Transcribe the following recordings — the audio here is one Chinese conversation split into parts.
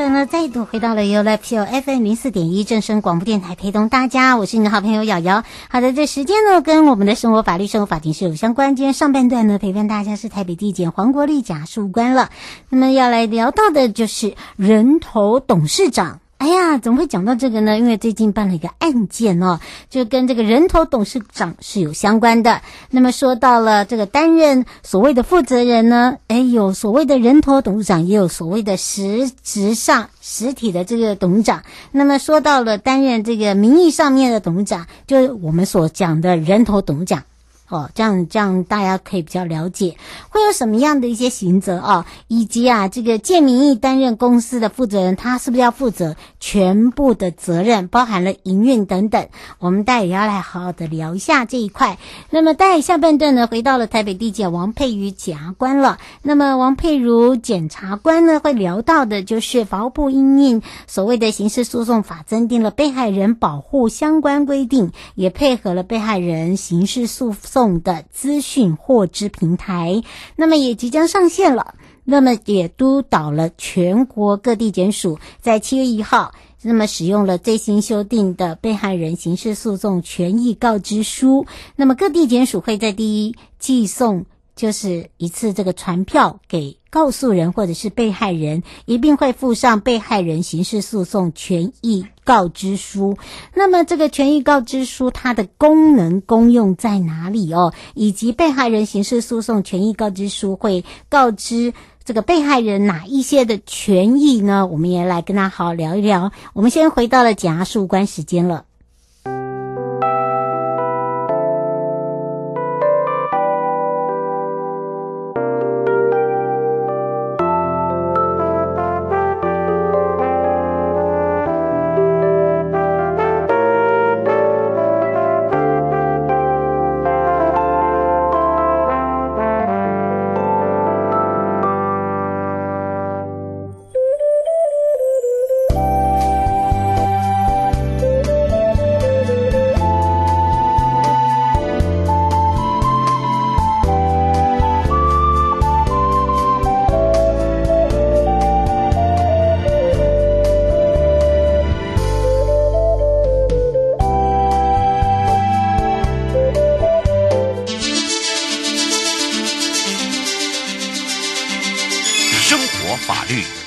分了，再度回到了 U L P O F M 零四点一正声广播电台，陪同大家，我是你的好朋友瑶瑶。好的，这时间呢跟我们的生活法律、生活法庭是有相关。今天上半段呢陪伴大家是台北地检黄国立检察官了，那么要来聊到的就是人头董事长。哎呀，怎么会讲到这个呢？因为最近办了一个案件哦，就跟这个人头董事长是有相关的。那么说到了这个担任所谓的负责人呢，哎，有所谓的人头董事长，也有所谓的实质上实体的这个董事长。那么说到了担任这个名义上面的董事长，就是我们所讲的人头董事长。哦，这样这样大家可以比较了解会有什么样的一些刑责啊，以及啊这个建民义担任公司的负责人，他是不是要负责全部的责任，包含了营运等等？我们待会也要来好好的聊一下这一块。那么待会下半段呢，回到了台北地检王佩瑜检察官了。那么王佩如检察官呢，会聊到的就是法务部因应所谓的刑事诉讼法增订了被害人保护相关规定，也配合了被害人刑事诉讼。的资讯获知平台，那么也即将上线了。那么也督导了全国各地检署在七月一号，那么使用了最新修订的被害人刑事诉讼权益告知书。那么各地检署会在第一寄送。就是一次这个传票给告诉人或者是被害人，一并会附上被害人刑事诉讼权益告知书。那么这个权益告知书它的功能功用在哪里哦？以及被害人刑事诉讼权益告知书会告知这个被害人哪一些的权益呢？我们也来跟他好好聊一聊。我们先回到了检察官时间了。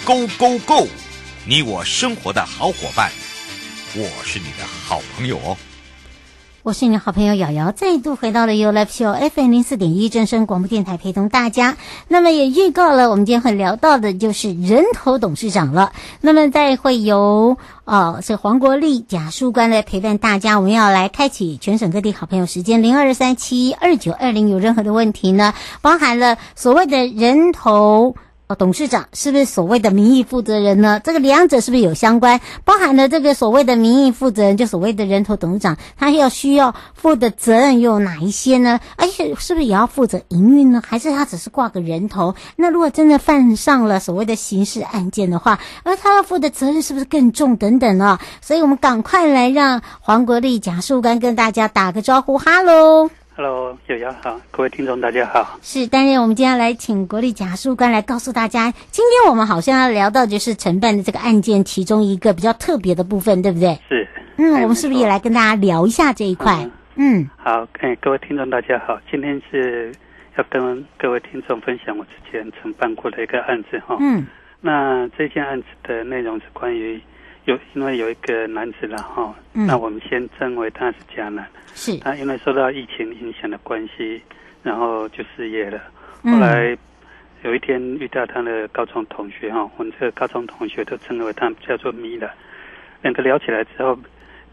Go go go！你我生活的好伙伴，我是你的好朋友哦。我是你的好朋友瑶瑶，再度回到了 U Live Show FM 零四点一正声广播电台，陪同大家。那么也预告了，我们今天会聊到的就是人头董事长了。那么再会由哦，是黄国立检察官来陪伴大家。我们要来开启全省各地好朋友时间零二三七二九二零，有任何的问题呢？包含了所谓的人头。董事长是不是所谓的名义负责人呢？这个两者是不是有相关？包含了这个所谓的名义负责人，就所谓的人头董事长，他要需要负的责任又有哪一些呢？而且是不是也要负责营运呢？还是他只是挂个人头？那如果真的犯上了所谓的刑事案件的话，而他要负的责任是不是更重？等等啊？所以我们赶快来让黄国立贾树干跟大家打个招呼，哈喽。Hello，瑶瑶好，各位听众大家好。是，当然我们今天来请国立检察官来告诉大家，今天我们好像要聊到就是承办的这个案件其中一个比较特别的部分，对不对？是。嗯，我们是不是也来跟大家聊一下这一块？嗯，嗯好，哎，各位听众大家好，今天是要跟各位听众分享我之前承办过的一个案子哈。嗯。那这件案子的内容是关于有，因为有一个男子了哈，嗯、那我们先称为他是假男。是，他因为受到疫情影响的关系，然后就失业了。后来，有一天遇到他的高中同学哈，我们这个高中同学都称为他叫做米了。两个聊起来之后，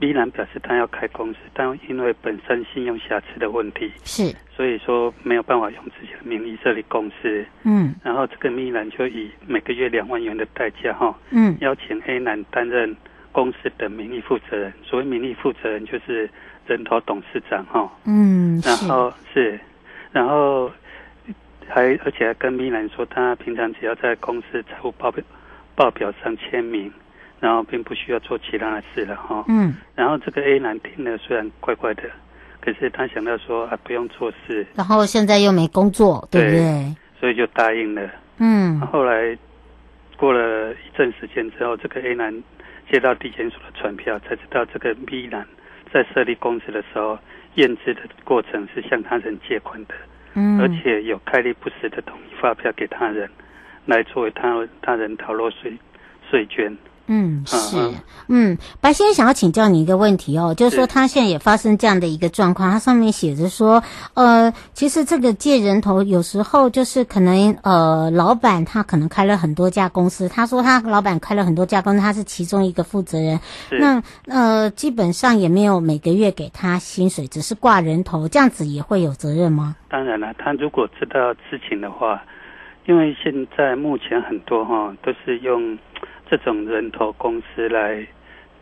米兰表示他要开公司，但因为本身信用瑕疵的问题，是，所以说没有办法用自己的名义设立公司。嗯，然后这个米兰就以每个月两万元的代价哈，嗯，邀请 A 男担任公司的名义负责人。所谓名义负责人就是人头董事长哈。嗯，然后是，然后。还而且还跟米兰说，他平常只要在公司财务报表报表上签名，然后并不需要做其他的事了哈。嗯。然后这个 A 男听了虽然怪怪的，可是他想到说啊不用做事，然后现在又没工作，对不对？所以就答应了。嗯。后来过了一阵时间之后，这个 A 男接到地检署的传票，才知道这个 B 男在设立公司的时候验资的过程是向他人借款的。嗯，而且有开立不实的统一发票给他人，来作为他他人逃漏税税捐。嗯，是，嗯，白先生想要请教你一个问题哦，就是说他现在也发生这样的一个状况，他上面写着说，呃，其实这个借人头有时候就是可能，呃，老板他可能开了很多家公司，他说他老板开了很多家公司，他是其中一个负责人，那呃，基本上也没有每个月给他薪水，只是挂人头，这样子也会有责任吗？当然了，他如果知道事情的话，因为现在目前很多哈都是用。这种人头公司来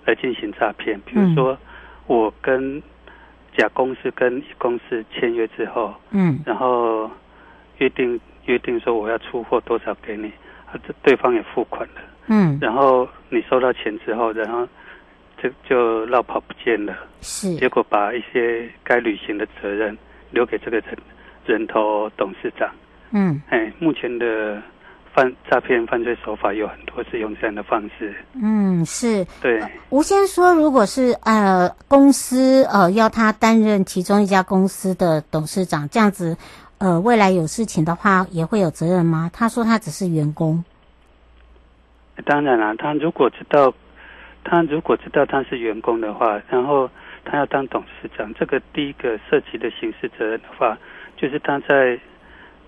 来进行诈骗，比如说我跟甲公司跟乙公司签约之后，嗯，然后约定约定说我要出货多少给你，啊，这对方也付款了，嗯，然后你收到钱之后，然后就就落跑不见了，是，结果把一些该履行的责任留给这个人人头董事长，嗯，哎，目前的。犯诈骗犯罪手法有很多，是用这样的方式。嗯，是。对。吴先说，如果是呃公司呃要他担任其中一家公司的董事长，这样子，呃未来有事情的话也会有责任吗？他说他只是员工。当然啦，他如果知道，他如果知道他是员工的话，然后他要当董事长，这个第一个涉及的刑事责任的话，就是他在。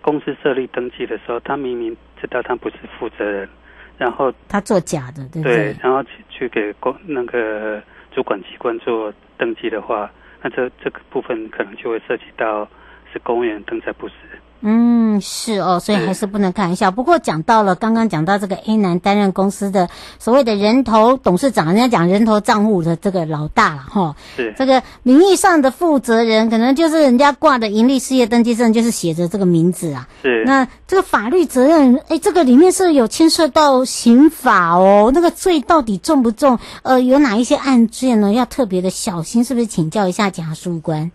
公司设立登记的时候，他明明知道他不是负责人，然后他做假的，对然后去去给公那个主管机关做登记的话，那这这个部分可能就会涉及到是公务员登载不实。嗯，是哦，所以还是不能开玩笑。不过讲到了刚刚讲到这个 A 男担任公司的所谓的人头董事长，人家讲人头账户的这个老大了哈。是这个名义上的负责人，可能就是人家挂的盈利事业登记证，就是写着这个名字啊。是。那这个法律责任，哎，这个里面是有牵涉到刑法哦。那个罪到底重不重？呃，有哪一些案件呢？要特别的小心，是不是？请教一下检察官。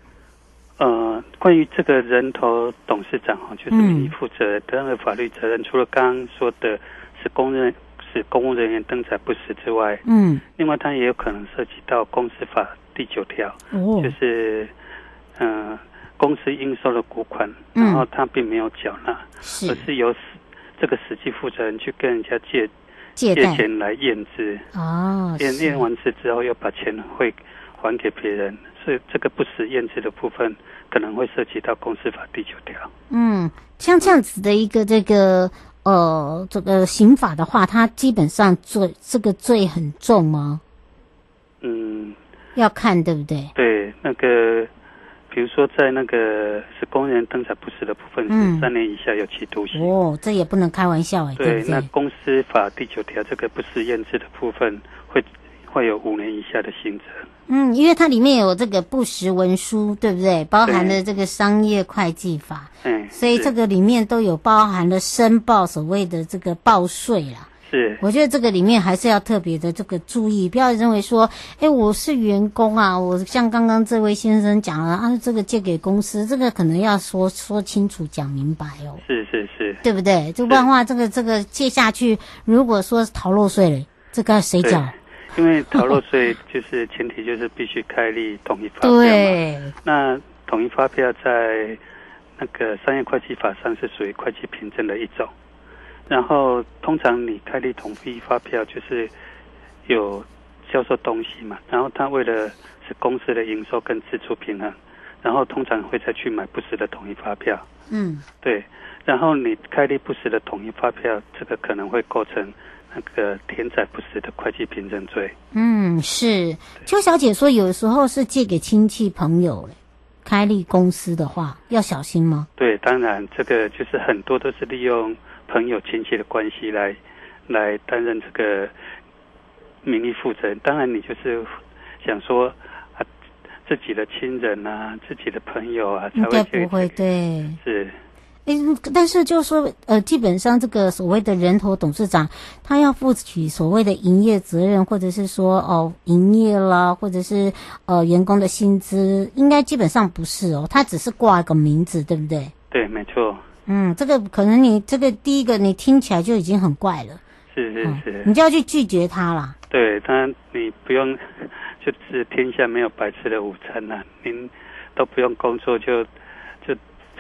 呃，关于这个人头董事长哈，就是名义负责人的法律责任，嗯、除了刚刚说的是公认是公务人员登载不实之外，嗯，另外他也有可能涉及到公司法第九条，哦，就是嗯、呃，公司应收的股款，然后他并没有缴纳，嗯，而是由这个实际负责人去跟人家借借钱来验资，哦，验验完资之后又把钱会还给别人。所以这个不实验制的部分可能会涉及到公司法第九条。嗯，像这样子的一个这个呃这个刑法的话，它基本上罪这个罪很重吗？嗯，要看对不对？对，那个比如说在那个是公务员登载不实的部分，是三年以下有期徒刑。嗯。哦，这也不能开玩笑哎。对，对对，那公司法第九条这个不实验制的部分会会有五年以下的刑责。嗯，因为它里面有这个不实文书，对不对？包含了这个商业会计法，嗯，所以这个里面都有包含了申报所谓的这个报税啦。是，我觉得这个里面还是要特别的这个注意，不要认为说，哎，我是员工啊，我像刚刚这位先生讲了啊，这个借给公司，这个可能要说说清楚、讲明白哦。是是是，对不对？这不然的话，这个这个借下去，如果说逃漏税了，这个谁缴？因为逃漏税就是前提，就是必须开立统一发票嘛。对。那统一发票在那个商业会计法上是属于会计凭证的一种。然后通常你开立统一发票，就是有销售东西嘛。然后他为了是公司的营收跟支出平衡，然后通常会再去买不实的统一发票。嗯。对。然后你开立不实的统一发票，这个可能会构成那个天灾不实的会计凭证罪。嗯，是。邱小姐说，有时候是借给亲戚朋友开立公司的话，要小心吗？对，当然，这个就是很多都是利用朋友亲戚的关系来来担任这个名义负责人。当然，你就是想说啊，自己的亲人啊，自己的朋友啊，才会不会对，是。哎，但是就是说，呃，基本上这个所谓的人头董事长，他要负起所谓的营业责任，或者是说哦，营业啦，或者是呃，员工的薪资，应该基本上不是哦，他只是挂一个名字，对不对？对，没错。嗯，这个可能你这个第一个你听起来就已经很怪了，是是是，你就要去拒绝他啦。对，当然你不用，就是天下没有白吃的午餐呐、啊，您都不用工作就。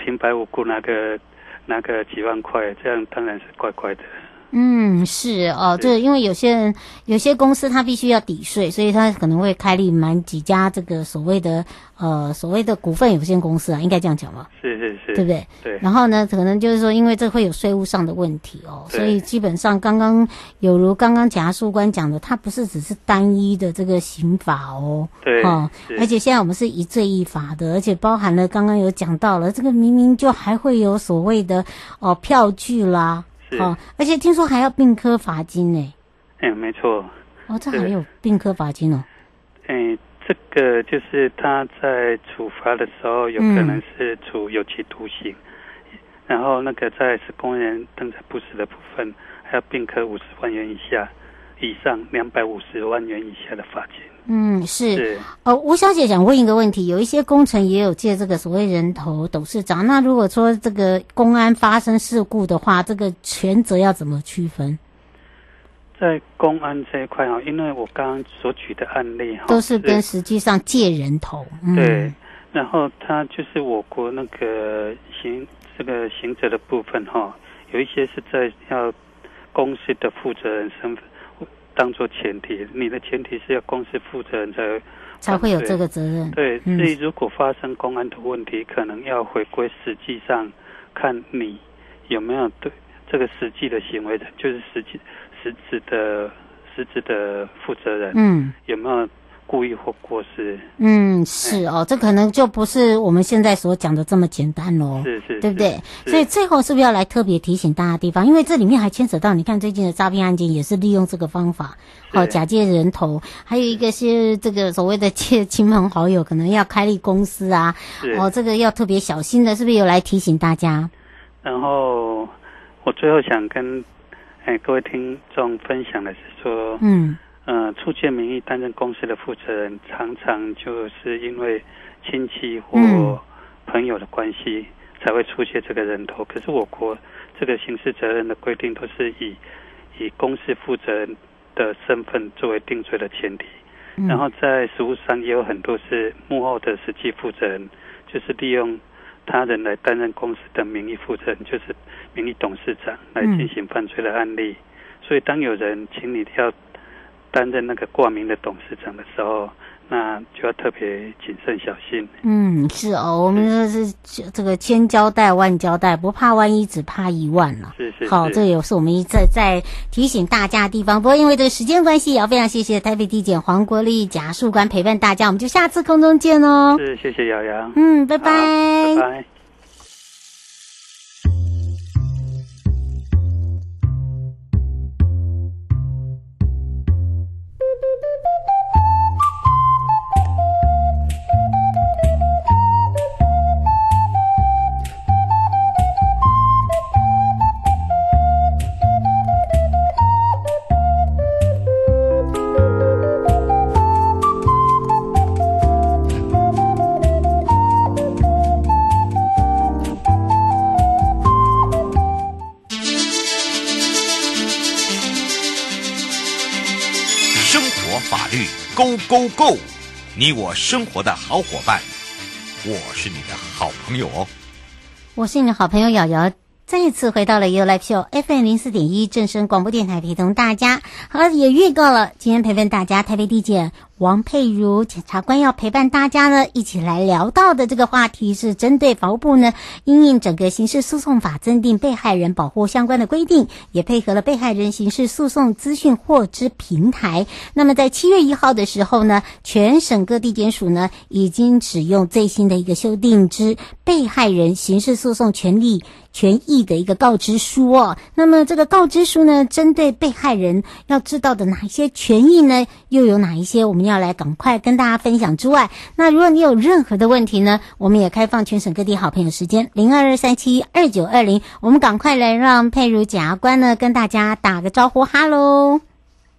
平白无故拿个拿个几万块，这样当然是怪怪的。嗯，是哦，对，因为有些人有些公司他必须要抵税，所以他可能会开立满几家这个所谓的呃所谓的股份有限公司啊，应该这样讲吧？是是是，对不对？对。然后呢，可能就是说，因为这会有税务上的问题哦，所以基本上刚刚有如刚刚检察事务官讲的，它不是只是单一的这个刑法哦，对哦，而且现在我们是一罪一罚的，而且包含了刚刚有讲到了这个明明就还会有所谓的哦票据啦。哦，而且听说还要并科罚金呢。哎，没错。哦，这还有并科罚金哦。哎，这个就是他在处罚的时候，有可能是处有期徒刑，嗯、然后那个在是公然登载不实的部分，还要并科五十万元以下以上两百五十万元以下的罚金。嗯，是。是哦，吴小姐想问一个问题，有一些工程也有借这个所谓人头董事长，那如果说这个公安发生事故的话，这个权责要怎么区分？在公安这一块哈，因为我刚刚所举的案例哈，都是跟实际上借人头。嗯、对，然后他就是我国那个行这个刑责的部分哈，有一些是在要公司的负责人身份。当做前提，你的前提是要公司负责人才才会有这个责任。对，所以如果发生公安的问题，嗯、可能要回归实际上看你有没有对这个实际的行为人，就是实际实质的实质的负责人，嗯，有没有？故意或过失，嗯，是哦，这可能就不是我们现在所讲的这么简单喽，是是，对不对？所以最后是不是要来特别提醒大家的地方？因为这里面还牵扯到，你看最近的诈骗案件也是利用这个方法，好、哦、假借人头，还有一个是这个所谓的借亲朋好友，可能要开立公司啊，哦，这个要特别小心的，是不是有来提醒大家？然后我最后想跟哎各位听众分享的是说，嗯。呃，出借名义担任公司的负责人，常常就是因为亲戚或朋友的关系才会出借这个人头。可是我国这个刑事责任的规定都是以以公司负责人的身份作为定罪的前提。然后在实务上也有很多是幕后的实际负责人，就是利用他人来担任公司的名义负责人，就是名义董事长来进行犯罪的案例。所以当有人请你要担任那个挂名的董事长的时候，那就要特别谨慎小心。嗯，是哦，我们这是这个千交代万交代，不怕万一，只怕一万了。是是，是。好，这也是我们一再再提醒大家的地方。不过因为这个时间关系，也要非常谢谢台北地检黄国立检察官陪伴大家，我们就下次空中见哦。是，谢谢瑶瑶。嗯，拜拜。拜拜。Go Go，你我生活的好伙伴，我是你的好朋友哦。我是你的好朋友瑶瑶，再次回到了 You Live Show FM 零四点一正声广播电台，陪同大家。好，也预告了今天陪伴大家台北地检王佩如检察官要陪伴大家呢，一起来聊到的这个话题是针对法务部呢，因应整个刑事诉讼法增订被害人保护相关的规定，也配合了被害人刑事诉讼资讯获知平台。那么在七月一号的时候呢，全省各地检署呢已经使用最新的一个修订之被害人刑事诉讼权利权益的一个告知书哦。那么这个告知书呢，针对被害人要知道的哪一些权益呢，又有哪一些我们要来赶快跟大家分享之外，那如果你有任何的问题呢，我们也开放全省各地好朋友时间零二二三七二九二零，我们赶快来让佩如检察官呢跟大家打个招呼，哈喽。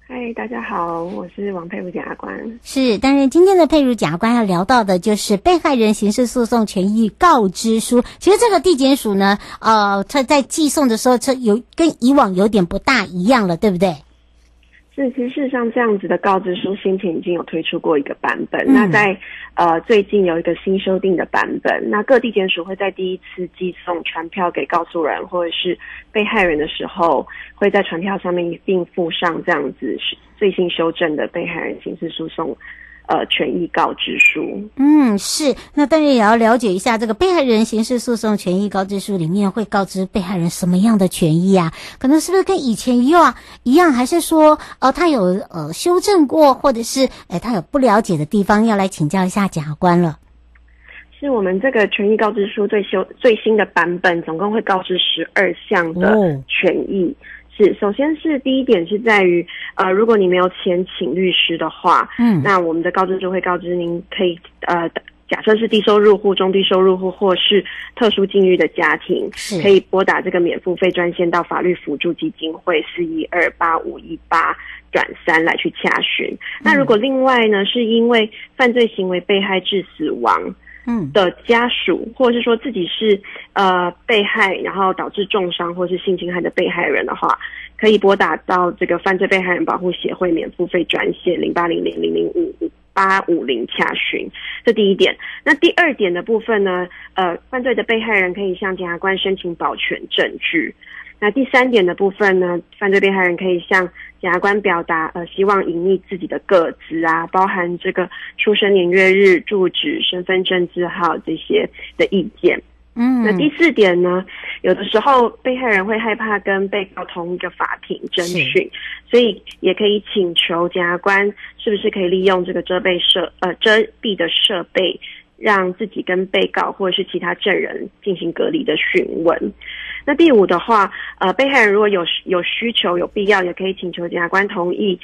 嗨，大家好，我是王佩如检察官。是，但是今天的佩如检察官要聊到的就是被害人刑事诉讼权益告知书。其实这个地检署呢，呃，他在寄送的时候，这有跟以往有点不大一样了，对不对？是，其实事实上这样子的告知书先前已经有推出过一个版本。嗯、那在呃最近有一个新修订的版本，那各地检署会在第一次寄送传票给告诉人或者是被害人的时候，会在传票上面一并附上这样子最新修正的被害人刑事诉讼。呃，权益告知书。嗯，是。那当然也要了解一下这个被害人刑事诉讼权益告知书里面会告知被害人什么样的权益啊？可能是不是跟以前一样一样，还是说呃他有呃修正过，或者是哎他有不了解的地方，要来请教一下检察官了？是我们这个权益告知书最修最新的版本，总共会告知十二项的权益。哦是，首先是第一点是在于，呃，如果你没有钱请律师的话，嗯，那我们的告知就会告知您可以，呃，假设是低收入户、中低收入户或是特殊境遇的家庭，可以拨打这个免付费专线到法律辅助基金会四一二八五一八转三来去洽询。嗯。那如果另外呢，是因为犯罪行为被害致死亡。嗯，的家属，或者是说自己是呃被害，然后导致重伤或是性侵害的被害人的话，可以拨打到这个犯罪被害人保护协会免付费专线零八零零零零五五八五零洽询。这第一点。那第二点的部分呢，呃，犯罪的被害人可以向检察官申请保全证据。那第三点的部分呢，犯罪被害人可以向检察官表达呃希望隐匿自己的个资啊，包含这个出生年月日、住址、身份证字号这些的意见。嗯，那第四点呢，有的时候被害人会害怕跟被告同一个法庭侦讯，所以也可以请求检察官是不是可以利用这个遮蔽设呃遮蔽的设备，让自己跟被告或者是其他证人进行隔离的询问。那第五的话，呃，被害人如果有有需求、有必要，也可以请求检察官同意，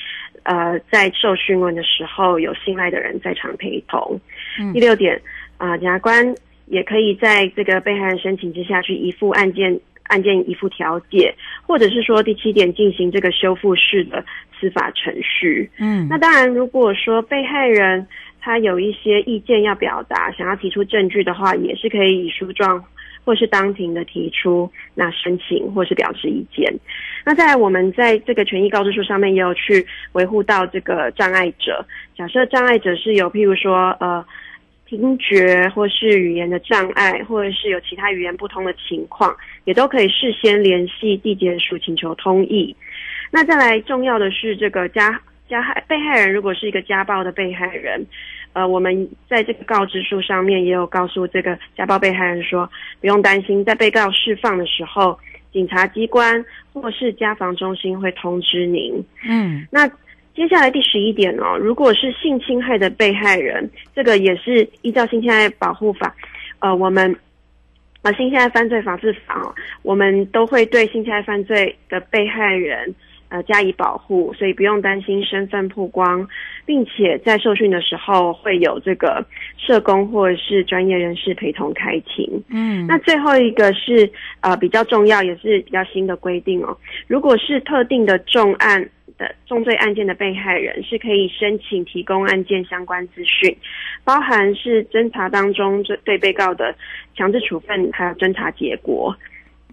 呃，在受讯问的时候有信赖的人在场陪同。嗯、第六点，啊、呃，检察官也可以在这个被害人申请之下去移付案件案件移付调解，或者是说第七点进行这个修复式的司法程序。嗯，那当然，如果说被害人他有一些意见要表达，想要提出证据的话，也是可以以书状。或是当庭的提出那申请，或是表示意见。那在我们在这个权益告知书上面也有去维护到这个障碍者。假设障碍者是有譬如说呃听觉或是语言的障碍，或者是有其他语言不通的情况，也都可以事先联系地检署请求通译。那再来重要的是这个加加害被害人如果是一个家暴的被害人。呃，我们在这个告知书上面也有告诉这个家暴被害人说，不用担心，在被告释放的时候，警察机关或是家防中心会通知您。嗯，那接下来第十一点哦，如果是性侵害的被害人，这个也是依照性侵害保护法，呃，我们呃性侵害犯罪防治法哦，我们都会对性侵害犯罪的被害人。呃，加以保护，所以不用担心身份曝光，并且在受训的时候会有这个社工或者是专业人士陪同开庭。嗯，那最后一个是呃比较重要，也是比较新的规定哦。如果是特定的重案的重罪案件的被害人，是可以申请提供案件相关资讯，包含是侦查当中对被告的强制处分，还有侦查结果。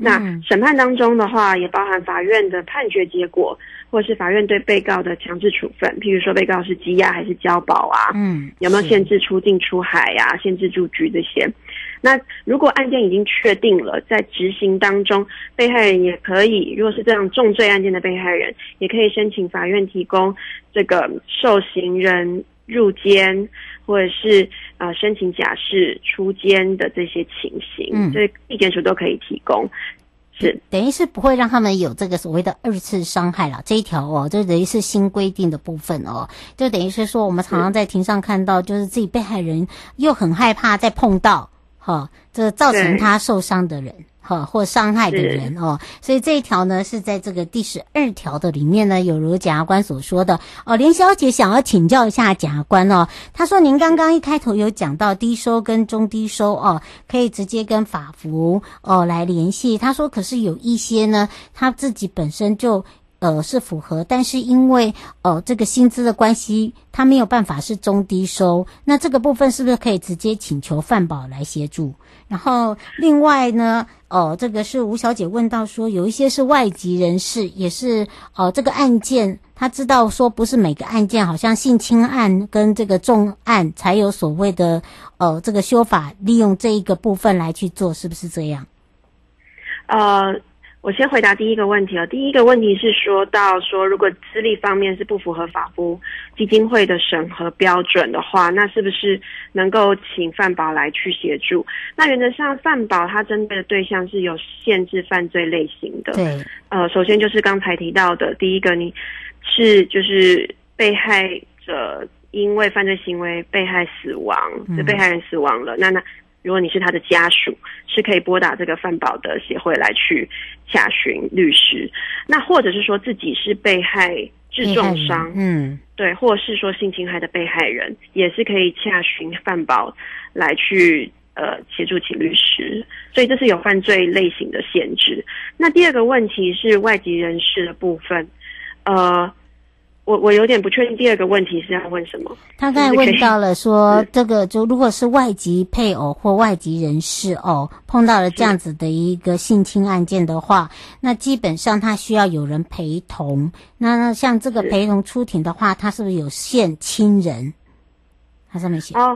那审判当中的话，也包含法院的判决结果，或是法院对被告的强制处分，譬如说被告是羁押还是交保啊？嗯，有没有限制出境出海呀、啊？限制住居这些？那如果案件已经确定了，在执行当中，被害人也可以，如果是这样重罪案件的被害人，也可以申请法院提供这个受刑人入监或者是呃申请假释出监的这些情形，嗯，所以地检署都可以提供。是，等于是不会让他们有这个所谓的二次伤害了。这一条哦，这等于是新规定的部分哦，就等于是说我们常常在庭上看到，就是自己被害人又很害怕再碰到，哈、哦，这造成他受伤的人。哈，或伤害的人哦，所以这一条呢是在这个第十二条的里面呢，有如检察官所说的哦。连小姐想要请教一下检察官哦，她说您刚刚一开头有讲到低收跟中低收哦，可以直接跟法服哦来联系。她说可是有一些呢，他自己本身就。呃，是符合，但是因为呃这个薪资的关系，他没有办法是中低收。那这个部分是不是可以直接请求犯保来协助？然后另外呢，呃，这个是吴小姐问到说，有一些是外籍人士，也是呃这个案件，他知道说不是每个案件，好像性侵案跟这个重案才有所谓的呃这个修法，利用这一个部分来去做，是不是这样？呃。我先回答第一个问题啊，第一个问题是说到说，如果资历方面是不符合法扶基金会的审核标准的话，那是不是能够请范保来去协助？那原则上，范保它针对的对象是有限制犯罪类型的。对，呃，首先就是刚才提到的第一个，你是就是被害者因为犯罪行为被害死亡，这被害人死亡了，嗯、那那。如果你是他的家属，是可以拨打这个犯保的协会来去洽询律师。那或者是说自己是被害致重伤，嗯，对，或是说性侵害的被害人，也是可以洽询犯保来去呃协助请律师。所以这是有犯罪类型的限制。那第二个问题是外籍人士的部分，呃。我我有点不确定，第二个问题是要问什么？他刚才问到了说，这个就如果是外籍配偶或外籍人士哦，碰到了这样子的一个性侵案件的话，那基本上他需要有人陪同。那像这个陪同出庭的话，他是不是有限亲人？他上面写哦。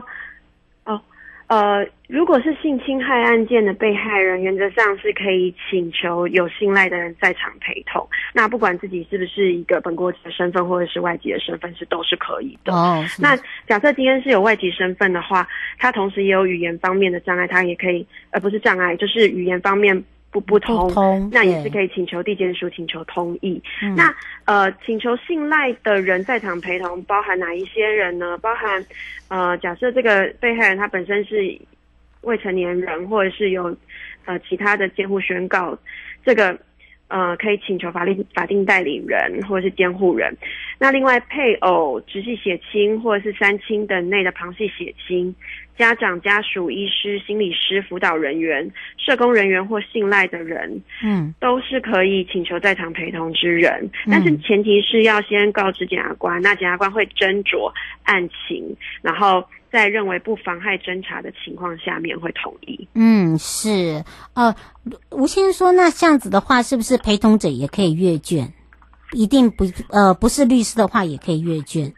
呃，如果是性侵害案件的被害人，原则上是可以请求有信赖的人在场陪同。那不管自己是不是一个本国籍的身份，或者是外籍的身份，是都是可以的。哦，那假设今天是有外籍身份的话，他同时也有语言方面的障碍，他也可以，呃，不是障碍，就是语言方面。不不通，不通，那也是可以请求地检署请求同意。嗯、那呃，请求信赖的人在场陪同，包含哪一些人呢？包含呃，假设这个被害人他本身是未成年人，或者是有呃其他的监护宣告，这个呃可以请求法律法定代理人或者是监护人。那另外配偶、直系血亲或者是三亲等内的旁系血亲。家长、家属、医师、心理师、辅导人员、社工人员或信赖的人，嗯，都是可以请求在场陪同之人，嗯、但是前提是要先告知检察官，那检察官会斟酌案情，然后在认为不妨害侦查的情况下面会同意。嗯，是，呃，吴先生说，那这样子的话，是不是陪同者也可以阅卷？一定不，呃，不是律师的话也可以阅卷。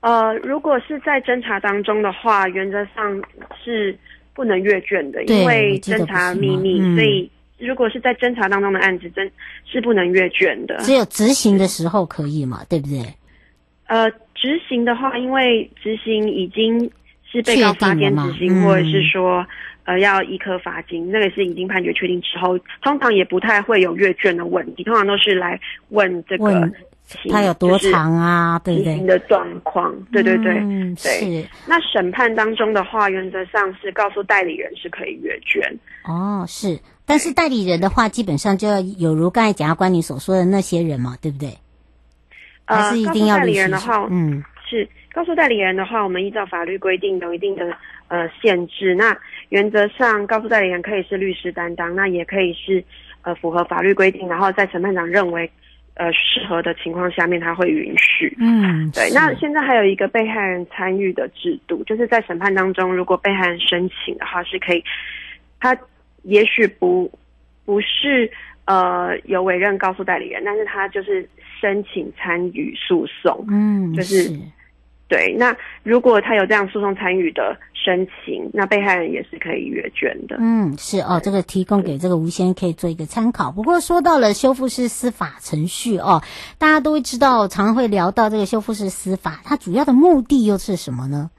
呃，如果是在侦查当中的话，原则上是不能阅卷的，因为侦查秘密，嗯、所以如果是在侦查当中的案子，真是不能阅卷的。只有执行的时候可以嘛，对不对？呃，执行的话，因为执行已经是被告发给执行，或者是说，呃，要一科罚金，那个是已经判决确定之后，通常也不太会有阅卷的问题，通常都是来问这个。他有多长啊？对不对？的状况，对对对，嗯、对。是。那审判当中的话，原则上是告诉代理人是可以阅卷。哦，是。但是代理人的话，基本上就要有如刚才检察官你所说的那些人嘛，对不对？呃，还是一定要代理人的话，嗯，是。告诉代理人的话，我们依照法律规定有一定的呃限制。那原则上，告诉代理人可以是律师担当，那也可以是呃符合法律规定，然后在审判长认为。呃，适合的情况下面，他会允许。嗯，对。那现在还有一个被害人参与的制度，就是在审判当中，如果被害人申请的话，是可以，他也许不不是呃有委任告诉代理人，但是他就是申请参与诉讼。嗯，就是。对，那如果他有这样诉讼参与的申请，那被害人也是可以阅卷的。嗯，是哦，这个提供给这个吴先生可以做一个参考。不过说到了修复式司法程序哦，大家都会知道，常会聊到这个修复式司法，它主要的目的又是什么呢？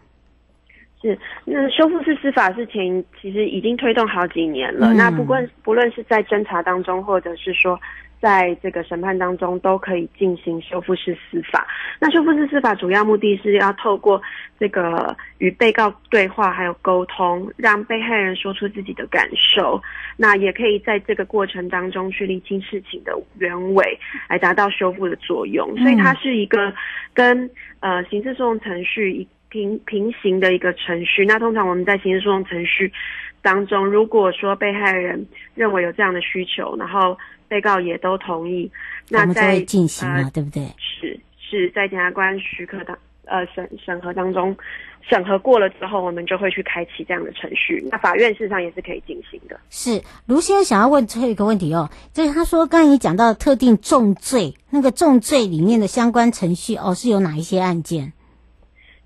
是，那修复式司法事情其实已经推动好几年了。嗯、那不论不论是在侦查当中，或者是说在这个审判当中，都可以进行修复式司法。那修复式司法主要目的是要透过这个与被告对话，还有沟通，让被害人说出自己的感受。那也可以在这个过程当中去厘清事情的原委，来达到修复的作用。所以它是一个跟呃刑事诉讼程序一。平平行的一个程序，那通常我们在刑事诉讼程序当中，如果说被害人认为有这样的需求，然后被告也都同意，那在进行嘛，呃、对不对？是是在检察官许可当呃审审核当中审核过了之后，我们就会去开启这样的程序。那法院事实上也是可以进行的。是卢先生想要问最后一个问题哦，就是他说刚才你讲到特定重罪，那个重罪里面的相关程序哦，是有哪一些案件？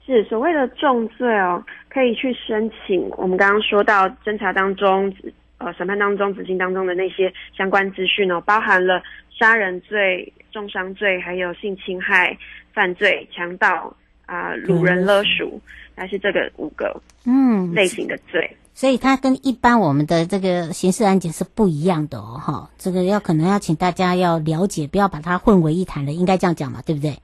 是所谓的重罪哦，可以去申请。我们刚刚说到侦查当中、呃审判当中、执行当中的那些相关资讯哦，包含了杀人罪、重伤罪，还有性侵害犯罪、强盗啊、呃、掳人勒赎，还是这个五个嗯类型的罪。嗯，所以它跟一般我们的这个刑事案件是不一样的哦，哈。这个要可能要请大家要了解，不要把它混为一谈了，应该这样讲嘛，对不对？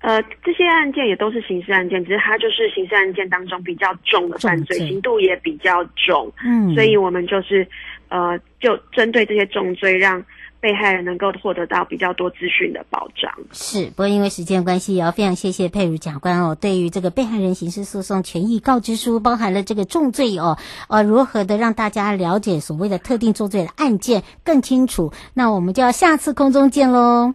呃，这些案件也都是刑事案件，只是它就是刑事案件当中比较重的犯罪，刑度也比较重。嗯，所以我们就是呃，就针对这些重罪，让被害人能够获得到比较多资讯的保障。是，不过因为时间关系，也要非常谢谢佩如检察官哦，对于这个被害人刑事诉讼权益告知书包含了这个重罪哦，呃，如何的让大家了解所谓的特定重罪的案件更清楚。那我们就要下次空中见喽。